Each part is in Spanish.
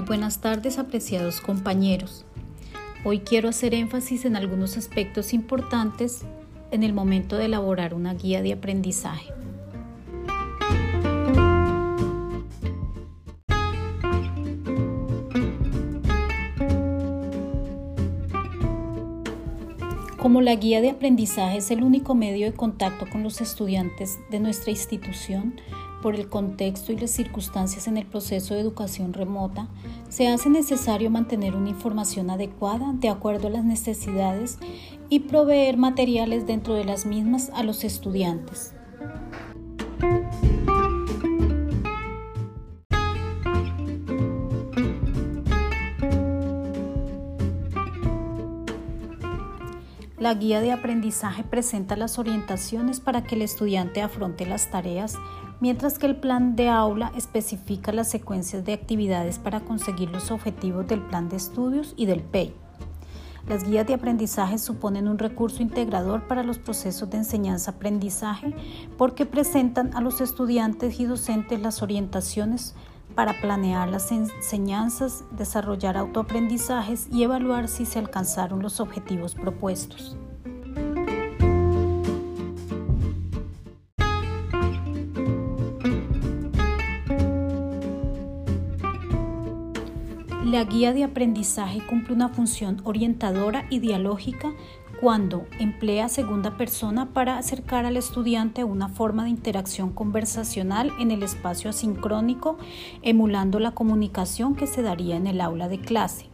buenas tardes apreciados compañeros. Hoy quiero hacer énfasis en algunos aspectos importantes en el momento de elaborar una guía de aprendizaje. Como la guía de aprendizaje es el único medio de contacto con los estudiantes de nuestra institución, por el contexto y las circunstancias en el proceso de educación remota, se hace necesario mantener una información adecuada de acuerdo a las necesidades y proveer materiales dentro de las mismas a los estudiantes. La guía de aprendizaje presenta las orientaciones para que el estudiante afronte las tareas mientras que el plan de aula especifica las secuencias de actividades para conseguir los objetivos del plan de estudios y del PEI. Las guías de aprendizaje suponen un recurso integrador para los procesos de enseñanza-aprendizaje porque presentan a los estudiantes y docentes las orientaciones para planear las enseñanzas, desarrollar autoaprendizajes y evaluar si se alcanzaron los objetivos propuestos. La guía de aprendizaje cumple una función orientadora y dialógica cuando emplea segunda persona para acercar al estudiante una forma de interacción conversacional en el espacio asincrónico, emulando la comunicación que se daría en el aula de clase.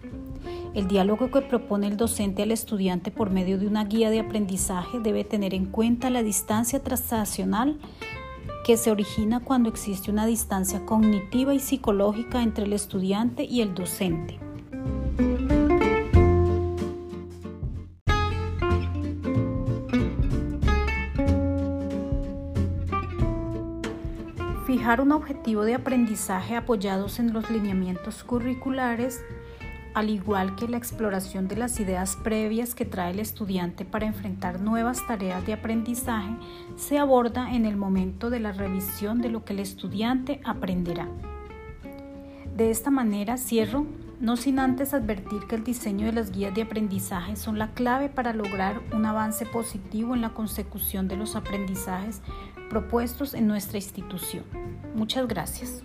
El diálogo que propone el docente al estudiante por medio de una guía de aprendizaje debe tener en cuenta la distancia transaccional que se origina cuando existe una distancia cognitiva y psicológica entre el estudiante y el docente. Fijar un objetivo de aprendizaje apoyados en los lineamientos curriculares al igual que la exploración de las ideas previas que trae el estudiante para enfrentar nuevas tareas de aprendizaje, se aborda en el momento de la revisión de lo que el estudiante aprenderá. De esta manera cierro, no sin antes advertir que el diseño de las guías de aprendizaje son la clave para lograr un avance positivo en la consecución de los aprendizajes propuestos en nuestra institución. Muchas gracias.